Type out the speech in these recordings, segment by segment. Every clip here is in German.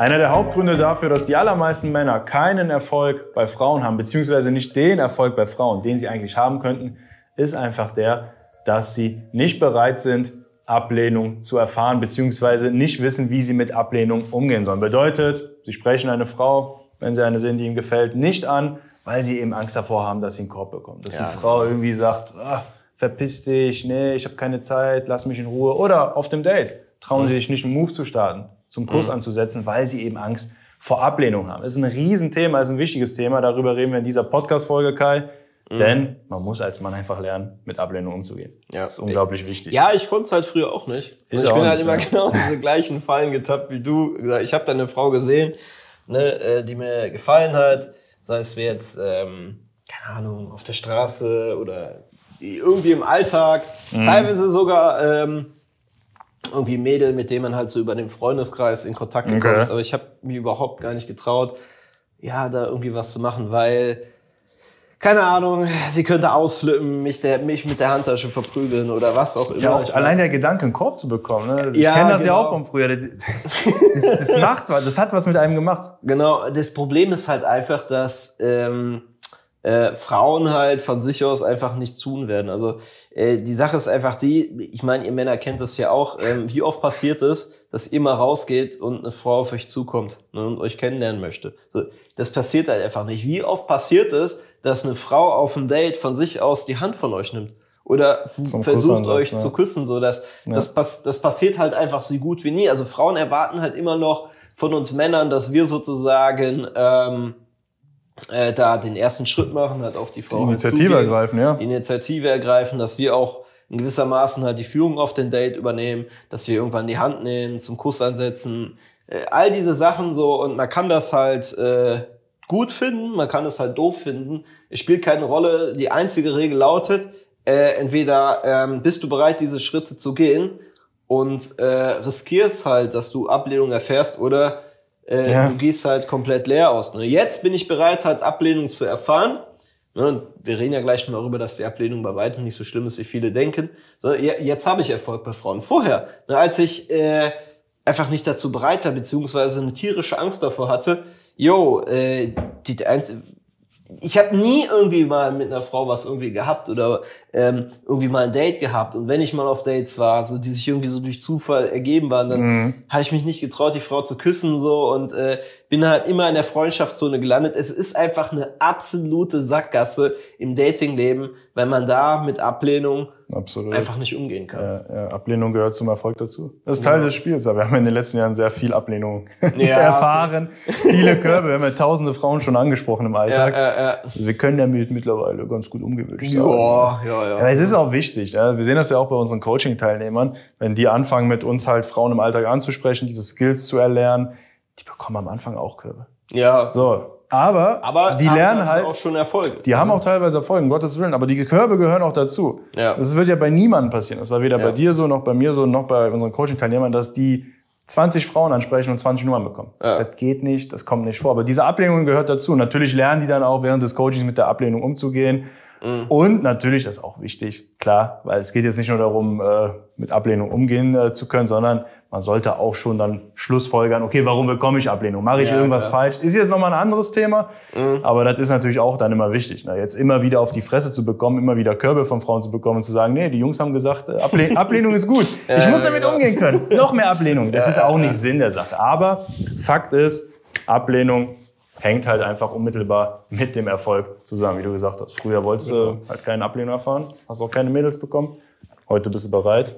Einer der Hauptgründe dafür, dass die allermeisten Männer keinen Erfolg bei Frauen haben, beziehungsweise nicht den Erfolg bei Frauen, den sie eigentlich haben könnten, ist einfach der, dass sie nicht bereit sind, Ablehnung zu erfahren, beziehungsweise nicht wissen, wie sie mit Ablehnung umgehen sollen. Bedeutet, sie sprechen eine Frau, wenn sie eine sehen, die ihnen gefällt, nicht an, weil sie eben Angst davor haben, dass sie einen Korb bekommen. Dass Ja. die Frau irgendwie sagt, ah, verpiss dich, nee, ich habe keine Zeit, lass mich in Ruhe. Oder auf dem Date trauen sie sich nicht, einen Move zu starten, zum Kuss anzusetzen, weil sie eben Angst vor Ablehnung haben. Das ist ein Riesenthema, ist ein wichtiges Thema. Darüber reden wir in dieser Podcast-Folge, Kai. Denn man muss als Mann einfach lernen, mit Ablehnung umzugehen. Ja. Das ist unglaublich wichtig. Ja, ich konnte es halt früher auch nicht. Ich ich auch bin halt nicht, immer ja. genau in diese gleichen Fallen getappt wie du. Ich habe da eine Frau gesehen, ne, äh, die mir gefallen hat. Sei es wir jetzt, ähm, keine Ahnung, auf der Straße oder irgendwie im Alltag. Mhm. Teilweise sogar ähm, irgendwie Mädel, mit dem man halt so über den Freundeskreis in Kontakt gekommen Okay. ist. Aber ich habe mir überhaupt gar nicht getraut, ja, da irgendwie was zu machen, weil keine Ahnung, sie könnte ausflippen, mich, der, mich mit der Handtasche verprügeln oder was auch immer. Ja, auch allein der Gedanke, einen Korb zu bekommen. Ne? Ich Ja, kenne das ja genau. auch von früher. Das, das, das macht was, das hat was mit einem gemacht. Genau, das Problem ist halt einfach, dass ähm, äh, Frauen halt von sich aus einfach nichts tun werden. Also äh, die Sache ist einfach die, ich meine, ihr Männer kennt das ja auch, ähm, wie oft passiert es, dass ihr mal rausgeht und eine Frau auf euch zukommt ne, und euch kennenlernen möchte. So, das passiert halt einfach nicht. Wie oft passiert es, dass eine Frau auf einem Date von sich aus die Hand von euch nimmt? Oder Zum versucht euch ne? zu küssen, so dass das, pass das passiert halt einfach so gut wie nie. Also Frauen erwarten halt immer noch von uns Männern, dass wir sozusagen ähm, äh, da den ersten Schritt machen, halt auf die Frau Die Initiative zugehen, ergreifen, ja. die Initiative ergreifen, dass wir auch in gewissermaßen halt die Führung auf den Date übernehmen, dass wir irgendwann die Hand nehmen, zum Kuss ansetzen, äh, all diese Sachen so und man kann das halt äh, gut finden, man kann es halt doof finden. Es spielt keine Rolle. Die einzige Regel lautet, äh, entweder ähm, bist du bereit, diese Schritte zu gehen und äh, riskierst halt, dass du Ablehnung erfährst oder äh, Ja. du gehst halt komplett leer aus. Ne? Jetzt bin ich bereit, halt Ablehnung zu erfahren. Ne? Wir reden ja gleich mal darüber, dass die Ablehnung bei weitem nicht so schlimm ist, wie viele denken. So, je- jetzt habe ich Erfolg bei Frauen. Vorher, ne, als ich äh, einfach nicht dazu bereit war, beziehungsweise eine tierische Angst davor hatte, yo, äh, die einzige ich habe nie irgendwie mal mit einer Frau was irgendwie gehabt oder ähm, irgendwie mal ein Date gehabt. Und wenn ich mal auf Dates war, so die sich irgendwie so durch Zufall ergeben waren, dann Mhm. habe ich mich nicht getraut, die Frau zu küssen so und äh, bin halt immer in der Freundschaftszone gelandet. Es ist einfach eine absolute Sackgasse im Datingleben, wenn man da mit Ablehnung Absolut. einfach nicht umgehen kann. Ja, ja, Ablehnung gehört zum Erfolg dazu. Das ist Teil des Spiels, aber wir haben in den letzten Jahren sehr viel Ablehnung Ja. erfahren. Viele Körbe, wir haben ja tausende Frauen schon angesprochen im Ja, Alltag. ja, ja. Wir können damit mittlerweile ganz gut ich sagen. Ja, ja, ja. Ja, es ist auch wichtig. Ja. Wir sehen das ja auch bei unseren Coaching-Teilnehmern. Wenn die anfangen, mit uns halt Frauen im Alltag anzusprechen, diese Skills zu erlernen, die bekommen am Anfang auch Körbe. ja. So. Aber, Aber die lernen halt, auch schon Erfolge. die haben auch teilweise Erfolg, um Gottes Willen, aber die Körbe gehören auch dazu. Ja. Das wird ja bei niemandem passieren. Das war weder Ja. bei dir so, noch bei mir so, noch bei unseren Coaching-Teilnehmern, dass die 20 Frauen ansprechen und 20 Nummern bekommen. Ja. Das geht nicht, das kommt nicht vor. Aber diese Ablehnung gehört dazu. Natürlich lernen die dann auch während des Coachings mit der Ablehnung umzugehen. Mhm. Und natürlich, das ist auch wichtig, klar, weil es geht jetzt nicht nur darum, äh, mit Ablehnung umgehen äh, zu können, sondern man sollte auch schon dann Schlussfolgern, okay, warum bekomme ich Ablehnung? Mache ich Ja, irgendwas klar. falsch? Ist jetzt nochmal ein anderes Thema, aber das ist natürlich auch dann immer wichtig. Ne? Jetzt immer wieder auf die Fresse zu bekommen, immer wieder Körbe von Frauen zu bekommen und zu sagen, nee, die Jungs haben gesagt, äh, Ablehn Ablehnung ist gut. ich muss damit genau. umgehen können. Noch mehr Ablehnung. Das ist auch nicht Sinn der Sache. Aber Fakt ist, Ablehnung hängt halt einfach unmittelbar mit dem Erfolg zusammen, wie du gesagt hast. Früher wolltest du halt keine Ablehnung erfahren, hast auch keine Mädels bekommen. Heute bist du bereit,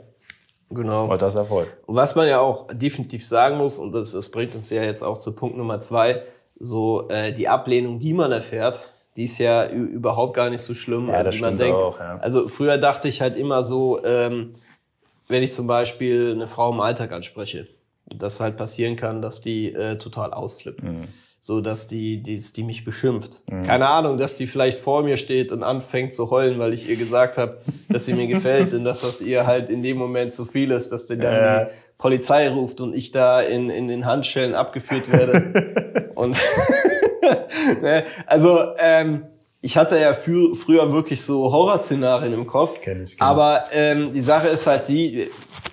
Genau. heute hast du Erfolg. Und was man ja auch definitiv sagen muss, und das, das bringt uns ja jetzt auch zu Punkt Nummer zwei, so äh, die Ablehnung, die man erfährt, die ist ja überhaupt gar nicht so schlimm, Ja, das wie man denkt. auch, ja. Also früher dachte ich halt immer so, ähm, wenn ich zum Beispiel eine Frau im Alltag anspreche, dass halt passieren kann, dass die äh, total ausflippt. Mhm. So dass die, die, die mich beschimpft. Keine Ahnung, dass die vielleicht vor mir steht und anfängt zu heulen, weil ich ihr gesagt habe, dass sie mir gefällt und dass das ihr halt in dem Moment zu viel ist, dass die dann Ja. die Polizei ruft und ich da in, in den Handschellen abgeführt werde. und ne, also ähm, ich hatte ja für, früher wirklich so Horrorszenarien im Kopf. Kenn ich, kenn aber ähm, die Sache ist halt die,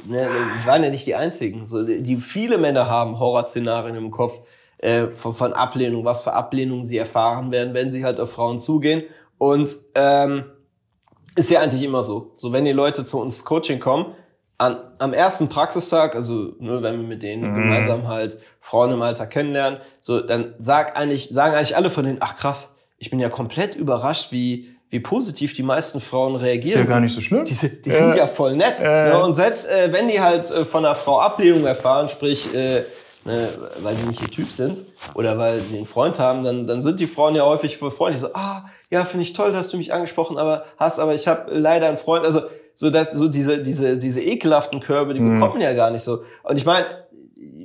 ne, wir waren ja nicht die Einzigen. So, die viele Männer haben Horrorszenarien im Kopf äh, von, von Ablehnung, was für Ablehnung sie erfahren werden, wenn sie halt auf Frauen zugehen. Und ähm, ist ja eigentlich immer so. So, wenn die Leute zu uns Coaching kommen, an, am ersten Praxistag, also nur wenn wir mit denen mhm. gemeinsam halt Frauen im Alter kennenlernen, so dann sag eigentlich, sagen eigentlich alle von denen, ach krass, ich bin ja komplett überrascht, wie wie positiv die meisten Frauen reagieren. Ist ja gar nicht so schlimm. Die, die sind äh, ja voll nett. Äh, ne? Und selbst äh, wenn die halt äh, von einer Frau Ablehnung erfahren, sprich, äh, ne, weil die nicht ihr Typ sind oder weil sie einen Freund haben, dann, dann sind die Frauen ja häufig voll freundlich. So, ah, ja, finde ich toll, dass du mich angesprochen aber hast, aber ich habe leider einen Freund. Also so, dass, so diese, diese, diese ekelhaften Körbe, die mhm. bekommen ja gar nicht so. Und ich meine,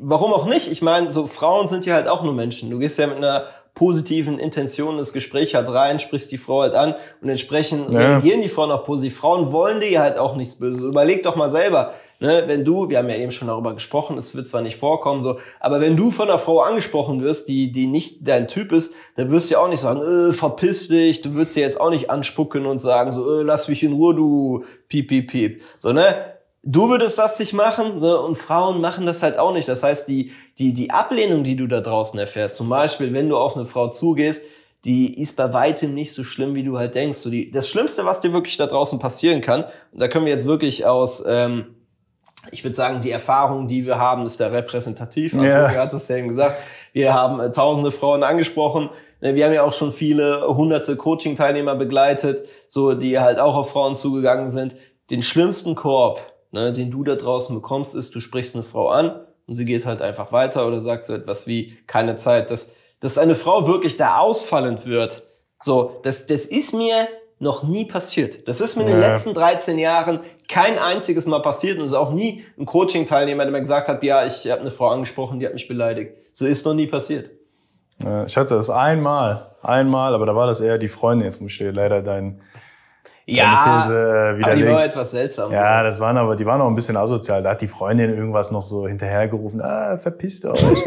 warum auch nicht? Ich meine, so Frauen sind ja halt auch nur Menschen. Du gehst ja mit einer positiven Intentionen ins Gespräch halt rein, sprichst die Frau halt an und entsprechend ja. reagieren die Frauen auch positiv. Frauen wollen dir halt auch nichts Böses. Überleg doch mal selber, ne, wenn du, wir haben ja eben schon darüber gesprochen, es wird zwar nicht vorkommen, so, aber wenn du von einer Frau angesprochen wirst, die, die nicht dein Typ ist, dann wirst du ja auch nicht sagen, äh, verpiss dich, du würdest sie jetzt auch nicht anspucken und sagen, so, äh, lass mich in Ruhe, du piep, piep, piep. So, ne? du würdest das nicht machen so, und Frauen machen das halt auch nicht. Das heißt, die, die, die Ablehnung, die du da draußen erfährst, zum Beispiel, wenn du auf eine Frau zugehst, die ist bei weitem nicht so schlimm, wie du halt denkst. So die, das Schlimmste, was dir wirklich da draußen passieren kann, und da können wir jetzt wirklich aus, ähm, ich würde sagen, die Erfahrung, die wir haben, ist da repräsentativ. Ja. Also, hat das ja eben gesagt. Wir haben äh, tausende Frauen angesprochen. Ne, wir haben ja auch schon viele hunderte Coaching-Teilnehmer begleitet, so die halt auch auf Frauen zugegangen sind. Den schlimmsten Korb, ne, den du da draußen bekommst, ist, du sprichst eine Frau an und sie geht halt einfach weiter oder sagt so etwas wie keine Zeit, dass, dass eine Frau wirklich da ausfallend wird. So, das, das ist mir noch nie passiert. Das ist mir in den letzten 13 Jahren kein einziges Mal passiert und es ist auch nie ein Coaching-Teilnehmer, der mir gesagt hat, ja, ich habe eine Frau angesprochen, die hat mich beleidigt. So ist noch nie passiert. Ich hatte das einmal, einmal, aber da war das eher die Freundin. Jetzt muss ich dir leider deinen ja, These äh, aber die war etwas seltsam. Ja, das waren aber, die waren auch ein bisschen asozial. Da hat die Freundin irgendwas noch so hinterhergerufen, ah, verpisst euch.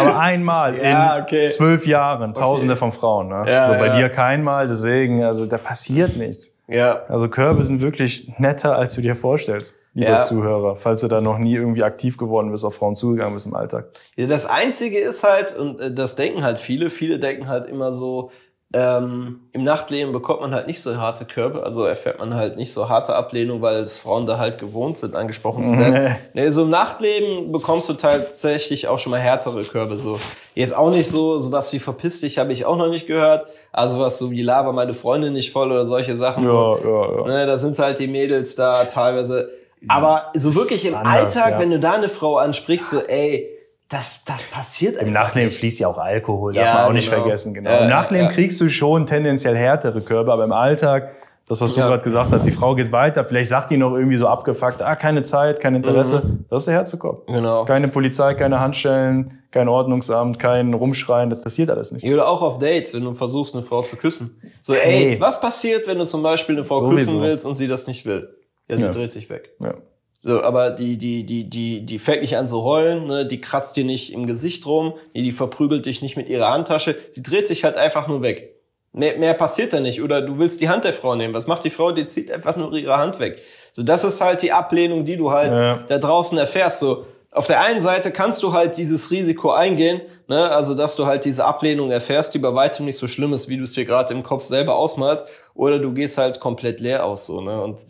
aber einmal ja, in okay. zwölf Jahren, tausende okay. von Frauen. Ne? Ja, so bei ja. dir keinmal, deswegen, also da passiert nichts. Ja. Also Körbe sind wirklich netter, als du dir vorstellst, lieber ja. Zuhörer, falls du da noch nie irgendwie aktiv geworden bist, auf Frauen zugegangen bist im Alltag. Ja, das Einzige ist halt, und äh, das denken halt viele, viele denken halt immer so, ähm, Im Nachtleben bekommt man halt nicht so harte Körbe, also erfährt man halt nicht so harte Ablehnung, weil das Frauen da halt gewohnt sind, angesprochen zu werden. nee, so im Nachtleben bekommst du tatsächlich auch schon mal härtere Körbe. So. Jetzt auch nicht so, sowas wie verpiss dich habe ich auch noch nicht gehört. Also was so wie laber meine Freundin nicht voll oder solche Sachen. Ja, so. ja, ja. Ne, da sind halt die Mädels da teilweise. Aber so wirklich im anders, Alltag, ja. wenn du da eine Frau ansprichst, so ey, das, das passiert Im Nachleben nicht. fließt ja auch Alkohol, darf ja, man auch nicht genau. vergessen. Genau. Ja, Im Nachleben ja. kriegst du schon tendenziell härtere Körbe, aber im Alltag, das, was du gerade gesagt hast, die Frau geht weiter, vielleicht sagt die noch irgendwie so abgefuckt, ah, keine Zeit, kein Interesse. Mhm. Das ist der Herzekopf. Genau. Keine Polizei, keine Handstellen, kein Ordnungsamt, kein Rumschreien, das passiert alles nicht. Oder auch auf Dates, wenn du versuchst, eine Frau zu küssen. So, ey, hey. was passiert, wenn du zum Beispiel eine Frau Sowieso. küssen willst und sie das nicht will? Ja, sie dreht sich weg. Ja. So, aber die, die, die, die, die fängt nicht an zu heulen, ne? die kratzt dir nicht im Gesicht rum, die, die verprügelt dich nicht mit ihrer Handtasche, sie dreht sich halt einfach nur weg. Mehr, mehr passiert da nicht. Oder du willst die Hand der Frau nehmen. Was macht die Frau? Die zieht einfach nur ihre Hand weg. So, das ist halt die Ablehnung, die du halt ja. da draußen erfährst. So, auf der einen Seite kannst du halt dieses Risiko eingehen, ne? also dass du halt diese Ablehnung erfährst, die bei weitem nicht so schlimm ist, wie du es dir gerade im Kopf selber ausmalst, oder du gehst halt komplett leer aus so, ne? Und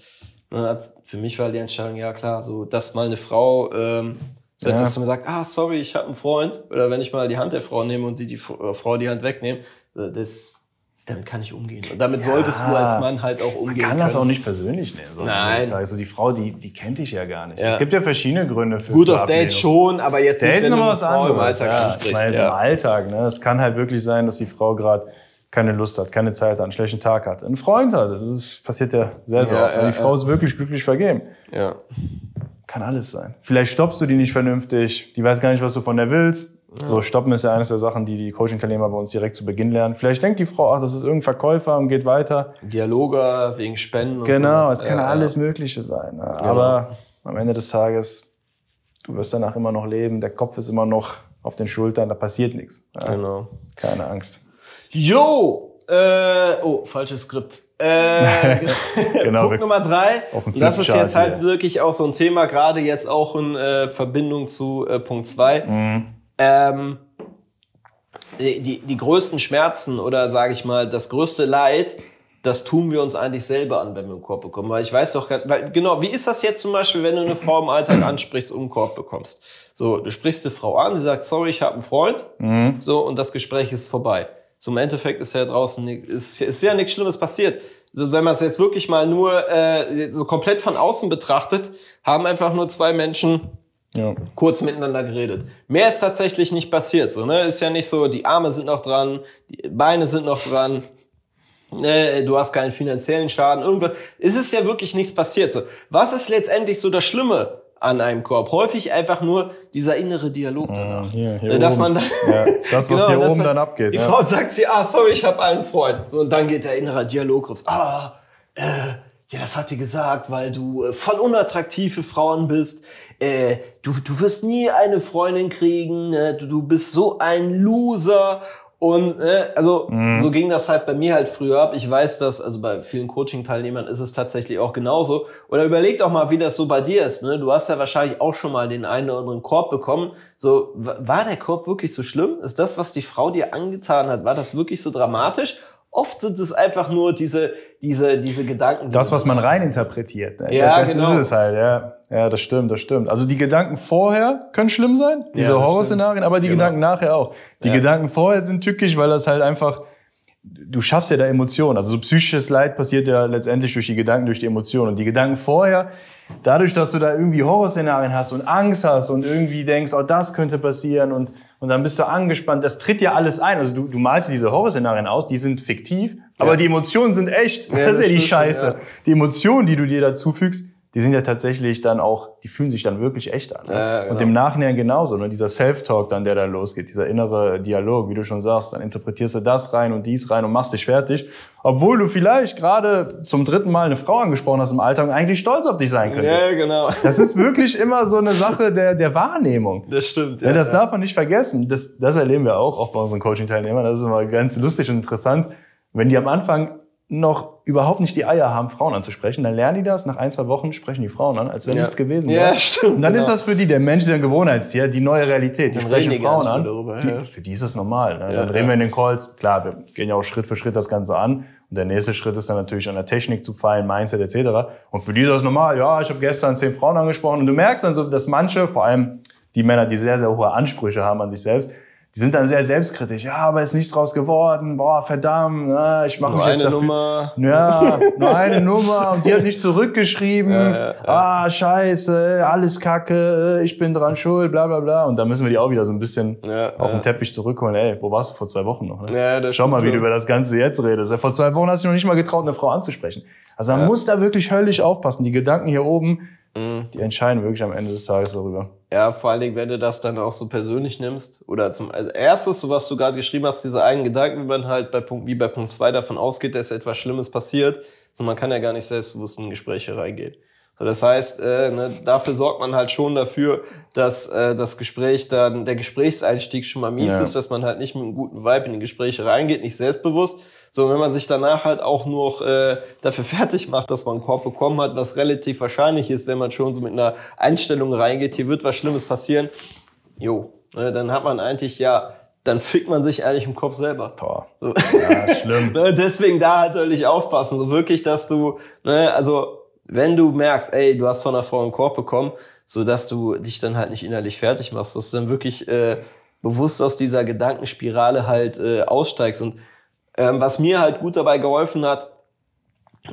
für mich war die Entscheidung, ja klar, so, dass mal eine Frau ähm, so ja. etwas zu mir sagt, ah, sorry, ich habe einen Freund. Oder wenn ich mal die Hand der Frau nehme und sie die äh, Frau die Hand wegnehme, das, damit kann ich umgehen. Und damit ja, solltest du als Mann halt auch umgehen. Man kann können. das auch nicht persönlich nehmen. Nein. Ich also die Frau, die, die kennt dich ja gar nicht. Ja. Es gibt ja verschiedene Gründe für Gut, auf Dates schon, aber jetzt Dates nicht, wenn du eine Frau anderes. im Alltag ja, ansprichst. Ich meine, ja. im Alltag. Ne? Es kann halt wirklich sein, dass die Frau gerade keine Lust hat, keine Zeit hat, einen schlechten Tag hat, einen Freund hat. Das passiert ja sehr, sehr ja, oft. Ja, die Frau ist wirklich glücklich vergeben. Ja. Kann alles sein. Vielleicht stoppst du die nicht vernünftig, die weiß gar nicht, was du von der willst. Ja. So, stoppen ist ja eines der Sachen, die die Coaching-Teilnehmer bei uns direkt zu Beginn lernen. Vielleicht denkt die Frau, ach, das ist irgendein Verkäufer und geht weiter. Dialoge wegen Spenden und Genau, es kann alles Mögliche sein. Ne? Genau. Aber am Ende des Tages, du wirst danach immer noch leben, der Kopf ist immer noch auf den Schultern, da passiert nichts. Genau. Keine Angst. Jo, Äh, oh, falsches Skript. Äh, Genau, Punkt Nummer drei. Das ist jetzt halt hier. wirklich auch so ein Thema, gerade jetzt auch in äh, Verbindung zu äh, Punkt zwei. Mhm. Ähm, die, die, die größten Schmerzen oder sage ich mal das größte Leid, das tun wir uns eigentlich selber an, wenn wir einen Korb bekommen. Weil ich weiß doch, weil, genau, wie ist das jetzt zum Beispiel, wenn du eine Frau im Alltag ansprichst und einen Korb bekommst? So, du sprichst eine Frau an, sie sagt, sorry, ich habe einen Freund, so, und das Gespräch ist vorbei. So, im Endeffekt ist ja draußen, ist, ist ja nichts Schlimmes passiert. So, wenn man es jetzt wirklich mal nur äh, so komplett von außen betrachtet, haben einfach nur zwei Menschen Ja. kurz miteinander geredet. Mehr ist tatsächlich nicht passiert. So, ne? Ist ja nicht so, die Arme sind noch dran, die Beine sind noch dran. Äh, du hast keinen finanziellen Schaden, irgendwas. Es ist ja wirklich nichts passiert. So, was ist letztendlich so das Schlimme an einem Korb? Häufig einfach nur dieser innere Dialog danach. hier- hier Äh, dass oben. man dann, Ja, das, was hier dass oben man- dann abgeht, Die ja. Frau sagt sie, ah, sorry, ich habe einen Freund. So, und dann geht der innere Dialog raus. Ah, äh, ja, das hat die gesagt, weil du äh, voll unattraktiv für Frauen bist. Äh, du, du wirst nie eine Freundin kriegen. Äh, du, du bist so ein Loser. Und äh, also Mhm. so ging das halt bei mir halt früher ab. Ich weiß das, also bei vielen Coaching-Teilnehmern ist es tatsächlich auch genauso. Oder überleg doch mal, wie das so bei dir ist. Ne? Du hast ja wahrscheinlich auch schon mal den einen oder anderen Korb bekommen. So, wa- war der Korb wirklich so schlimm? Ist das, was die Frau dir angetan hat, war das wirklich so dramatisch? Oft sind es einfach nur diese, diese, diese Gedanken. die Das, was man reininterpretiert. Ne? Ja, das genau. ist es halt, ja. Ja, das stimmt, das stimmt. Also die Gedanken vorher können schlimm sein, diese Ja, Horrorszenarien, aber die Genau. Gedanken nachher auch. Die Ja. Gedanken vorher sind tückisch, weil das halt einfach, du schaffst ja da Emotionen. Also so psychisches Leid passiert ja letztendlich durch die Gedanken, durch die Emotionen. Und die Gedanken vorher, dadurch, dass du da irgendwie Horrorszenarien hast und Angst hast und irgendwie denkst, oh, das könnte passieren und, und dann bist du angespannt, das tritt ja alles ein. Also du, du malst diese Horrorszenarien aus, die sind fiktiv, aber die Emotionen sind echt. Ja, das ist ja die Scheiße. ja. Die Emotionen, die du dir dazu fügst, die sind ja tatsächlich dann auch, die fühlen sich dann wirklich echt an. Ne? Ja, genau. Und im Nachhinein genauso, ne? dieser Self-Talk dann, der da losgeht, dieser innere Dialog, wie du schon sagst, dann interpretierst du das rein und dies rein und machst dich fertig, obwohl du vielleicht gerade zum dritten Mal eine Frau angesprochen hast im Alltag und eigentlich stolz auf dich sein könntest. Ja, genau. Das ist wirklich immer so eine Sache der, der Wahrnehmung. Das stimmt. Ja, das darf man nicht vergessen. Das, das erleben wir auch, auch bei unseren Coaching-Teilnehmern. Das ist immer ganz lustig und interessant. Wenn die am Anfang noch überhaupt nicht die Eier haben, Frauen anzusprechen, dann lernen die das. Nach ein, zwei Wochen sprechen die Frauen an, als wenn Ja. nichts gewesen Ja, wäre. stimmt, Und dann genau. ist das für die, der Mensch ist ja ein Gewohnheitstier, die neue Realität. Die Dann sprechen die Frauen an. darüber, die, ja. Für die ist das normal. Ne? Ja, dann reden wir in den Calls. Klar, wir gehen ja auch Schritt für Schritt das Ganze an. Und der nächste Schritt ist dann natürlich an der Technik zu feilen, Mindset etc. Und für die ist das normal. Ja, ich habe gestern zehn Frauen angesprochen. Und du merkst dann so, dass manche, vor allem die Männer, die sehr, sehr hohe Ansprüche haben an sich selbst, die sind dann sehr selbstkritisch. Ja, aber ist nichts draus geworden. Boah, verdammt. Na, ich mache mich jetzt eine dafür. Nummer. Ja, nur eine Nummer und die hat nicht zurückgeschrieben. Ah, scheiße, alles kacke, ich bin dran schuld, bla bla bla. Und dann müssen wir die auch wieder so ein bisschen Ja, auf ja. den Teppich zurückholen. Ey, wo warst du vor zwei Wochen noch? Ne? Ja, Schau mal, wie du über das Ganze jetzt redest. Vor zwei Wochen hast du dich noch nicht mal getraut, eine Frau anzusprechen. Also man muss da wirklich höllisch aufpassen. Die Gedanken hier oben, Mhm. die entscheiden wirklich am Ende des Tages darüber. Ja, vor allen Dingen, wenn du das dann auch so persönlich nimmst. Oder zum als erstes, so was du gerade geschrieben hast, diese eigenen Gedanken, wie man halt bei Punkt, wie bei Punkt zwei davon ausgeht, dass etwas Schlimmes passiert. So, man kann ja gar nicht selbstbewusst in Gespräche reingehen. So, das heißt, äh, ne, dafür sorgt man halt schon dafür, dass äh, das Gespräch dann, der Gesprächseinstieg schon mal mies Ja. ist, dass man halt nicht mit einem guten Vibe in die Gespräche reingeht, nicht selbstbewusst. So, wenn man sich danach halt auch noch äh, dafür fertig macht, dass man einen Korb bekommen hat, was relativ wahrscheinlich ist, wenn man schon so mit einer Einstellung reingeht, hier wird was Schlimmes passieren, jo, ne, dann hat man eigentlich ja, dann fickt man sich eigentlich im Kopf selber. Boah. So. Ja, schlimm. Ne, deswegen da halt natürlich aufpassen. So wirklich, dass du, ne, also wenn du merkst, ey, du hast von einer Frau einen Korb bekommen, so dass du dich dann halt nicht innerlich fertig machst, dass du dann wirklich äh, bewusst aus dieser Gedankenspirale halt äh, aussteigst. Und ähm, was mir halt gut dabei geholfen hat,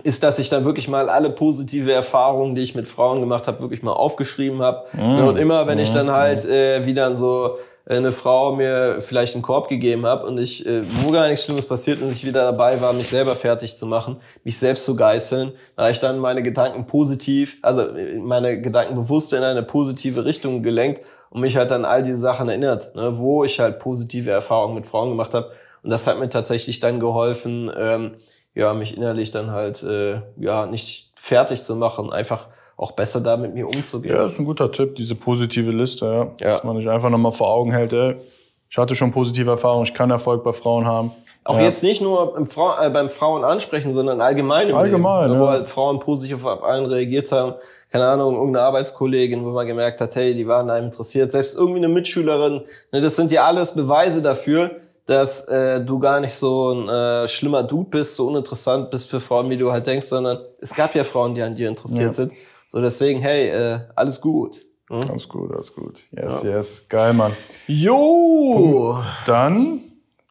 ist, dass ich dann wirklich mal alle positive Erfahrungen, die ich mit Frauen gemacht habe, wirklich mal aufgeschrieben habe. Mm. Und immer, wenn ich dann halt äh, wieder so äh, eine Frau mir vielleicht einen Korb gegeben habe und ich, äh, wo gar nichts Schlimmes passiert und ich wieder dabei war, mich selber fertig zu machen, mich selbst zu geißeln, da ich dann meine Gedanken positiv, also äh, meine Gedanken bewusst in eine positive Richtung gelenkt und mich halt an all diese Sachen erinnert, ne, wo ich halt positive Erfahrungen mit Frauen gemacht habe. Und das hat mir tatsächlich dann geholfen, ähm, ja, mich innerlich dann halt äh, ja nicht fertig zu machen, einfach auch besser da mit mir umzugehen. Ja, ist ein guter Tipp, diese positive Liste, ja. Ja. Dass man sich einfach nochmal vor Augen hält, ey, ich hatte schon positive Erfahrungen, ich kann Erfolg bei Frauen haben. Auch Ja. jetzt nicht nur im Frau, äh, beim Frauen ansprechen, sondern allgemein im Allgemein, Leben, wo ja. halt Frauen positiv auf einen reagiert haben. Keine Ahnung, irgendeine Arbeitskollegin, wo man gemerkt hat, hey, die waren da interessiert. Selbst irgendwie eine Mitschülerin. Ne, das sind ja alles Beweise dafür, dass äh, du gar nicht so ein äh, schlimmer Dude bist, so uninteressant bist für Frauen, wie du halt denkst, sondern es gab ja Frauen, die an dir interessiert Ja. sind. So deswegen, hey, äh, alles gut. Hm? Alles gut, alles gut. Yes, yes. Geil, Mann. Jo! Dann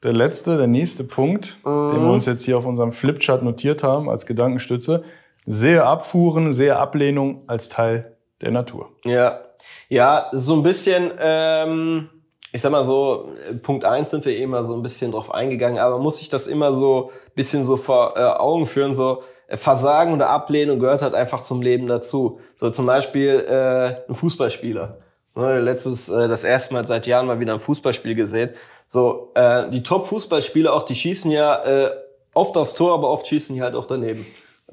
der letzte, der nächste Punkt, Mhm. den wir uns jetzt hier auf unserem Flipchart notiert haben als Gedankenstütze. Sehe Abfuhren, sehe Ablehnung als Teil der Natur. Ja, ja, so ein bisschen, ähm, ich sag mal so, Punkt eins sind wir eh mal so ein bisschen drauf eingegangen, aber muss ich das immer so ein bisschen so vor äh, Augen führen, so äh, Versagen oder Ablehnung gehört halt einfach zum Leben dazu. So zum Beispiel äh, ein Fußballspieler. Ne, letztes, äh, das erste Mal seit Jahren mal wieder ein Fußballspiel gesehen. So, äh, die Top-Fußballspieler auch, die schießen ja äh, oft aufs Tor, aber oft schießen die halt auch daneben.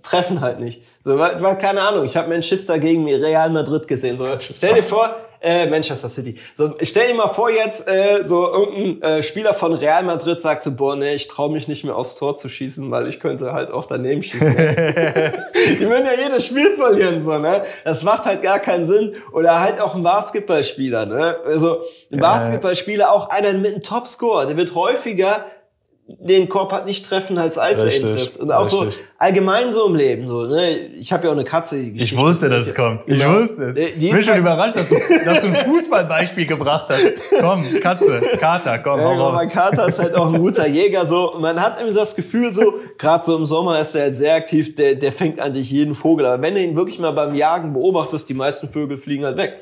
Treffen halt nicht. So, war, war keine Ahnung, ich habe Manchester gegen Real Madrid gesehen. So, stell dir vor, äh, Manchester City. So, stell dir mal vor jetzt, äh, so irgendein äh, Spieler von Real Madrid sagt so, boah, nee, ich traue mich nicht mehr aufs Tor zu schießen, weil ich könnte halt auch daneben schießen. Die würden ja jedes Spiel verlieren, so, ne? Das macht halt gar keinen Sinn. Oder halt auch ein Basketballspieler, ne? Also, ein Basketballspieler, auch einer mit einem Topscore, der wird häufiger den Korb hat nicht treffen, als als er ihn trifft. Und auch so richtig. allgemein so im Leben. So, ne? Ich habe ja auch eine Katze. Die Ich Geschichte wusste, dass es kommt. Ich Genau. wusste es. Ich bin ist schon halt- überrascht, dass du, dass du ein Fußballbeispiel gebracht hast. Komm, Katze, Kater, komm, Ja, hau genau, raus. Kater ist halt auch ein guter Jäger. So, man hat immer das Gefühl, so gerade so im Sommer ist er halt sehr aktiv. Der, der fängt eigentlich jeden Vogel. Aber wenn du ihn wirklich mal beim Jagen beobachtest, die meisten Vögel fliegen halt weg.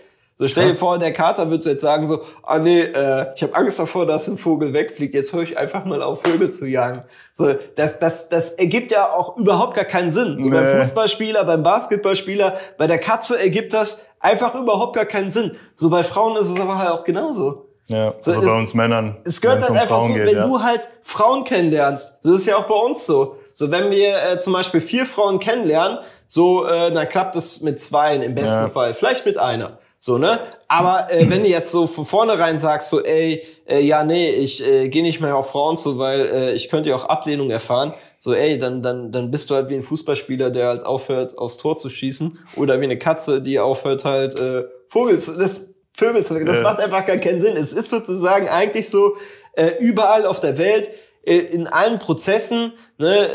So stell dir vor, der Kater würde jetzt sagen so, ah nee, äh, ich habe Angst davor, dass ein Vogel wegfliegt. Jetzt höre ich einfach mal auf, Vögel zu jagen. So, das, das, das ergibt ja auch überhaupt gar keinen Sinn. So beim Nee. Fußballspieler, beim Basketballspieler, bei der Katze ergibt das einfach überhaupt gar keinen Sinn. So bei Frauen ist es aber halt auch genauso. Ja, So, also bei uns Männern. Es gehört halt um einfach Frauen so, geht, wenn ja. du halt Frauen kennenlernst, so ist ja auch bei uns so. So, wenn wir äh, zum Beispiel vier Frauen kennenlernen, so, äh, dann klappt es mit zweien im besten Ja. Fall, vielleicht mit einer. So, ne? Aber äh, wenn du jetzt so von vornherein sagst, so, ey, äh, ja, nee, ich äh, gehe nicht mehr auf Frauen zu, weil äh, ich könnte ja auch Ablehnung erfahren, so, ey, dann, dann, dann bist du halt wie ein Fußballspieler, der halt aufhört, aufs Tor zu schießen, oder wie eine Katze, die aufhört, halt äh, Vogel zu, das Vögel zu, das Ja. macht einfach gar keinen Sinn. Es ist sozusagen eigentlich so, äh, überall auf der Welt, in allen Prozessen, ne,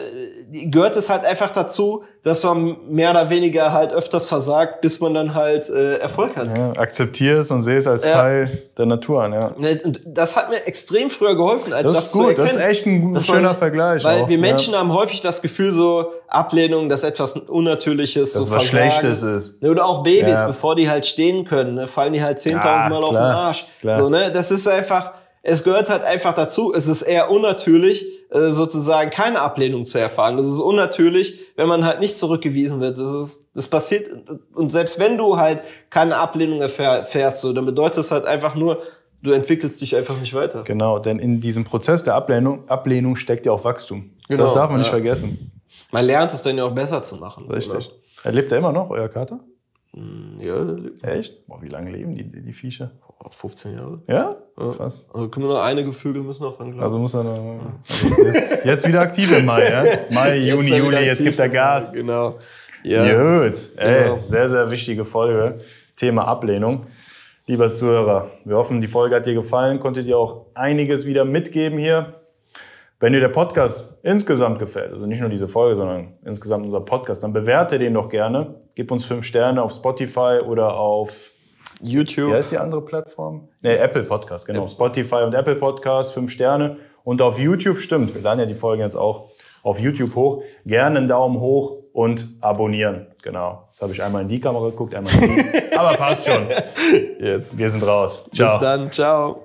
äh, gehört es halt einfach dazu, dass man mehr oder weniger halt öfters versagt, bis man dann halt äh, Erfolg hat. Ja, akzeptiere es und sehe es als Ja. Teil der Natur an. Ja. Ne, Und das hat mir extrem früher geholfen, als Das das, ist zu gut, erkennen. das ist echt ein Dass schöner man- Vergleich. Weil auch, wir ja. Menschen haben häufig das Gefühl, so Ablehnung, dass etwas Unnatürliches, Dass so was Versagen. Schlechtes ist. Ne, Oder auch Babys, Ja. bevor die halt stehen können, ne, fallen die halt 10.000 Ja, Mal auf den klar, Arsch. klar. So, ne, das ist einfach, es gehört halt einfach dazu. Es ist eher unnatürlich, äh, sozusagen keine Ablehnung zu erfahren. Das ist unnatürlich, wenn man halt nicht zurückgewiesen wird. Das ist, das passiert, und selbst wenn du halt keine Ablehnung erfähr- erfährst, so, dann bedeutet es halt einfach nur, du entwickelst dich einfach nicht weiter. Genau, denn in diesem Prozess der Ablehnung, Ablehnung steckt ja auch Wachstum. Genau, das darf man nicht ja. vergessen. Man lernt es dann ja auch besser zu machen. Richtig. Erlebt er immer noch, euer Kater? Ne? Ja, Echt? Boah, wie lange leben die, die, die Viecher? 15 Jahre. Ja? Krass. Also können wir noch einige Vögel müssen noch dran glauben. Also muss er noch, also jetzt, jetzt wieder aktiv im Mai, ja? Mai, Juni, wieder Juli, jetzt gibt er Gas. Genau. Ja. Gut, ey, Genau. sehr, sehr wichtige Folge. Thema Ablehnung. Lieber Zuhörer, wir hoffen, die Folge hat dir gefallen, konntet ihr auch einiges wieder mitgeben hier. Wenn dir der Podcast insgesamt gefällt, also nicht nur diese Folge, sondern insgesamt unser Podcast, dann bewerte den doch gerne. Gib uns fünf Sterne auf Spotify oder auf, YouTube. wie heißt die andere Plattform? Nee, Apple Podcast, genau. Spotify und Apple Podcast, fünf Sterne. Und auf YouTube stimmt, wir laden ja die Folgen jetzt auch auf YouTube hoch. Gerne einen Daumen hoch und abonnieren. Genau. Jetzt habe ich einmal in die Kamera geguckt, einmal in die. Aber passt schon. Jetzt. Wir sind raus. Bis Ciao. dann. Ciao.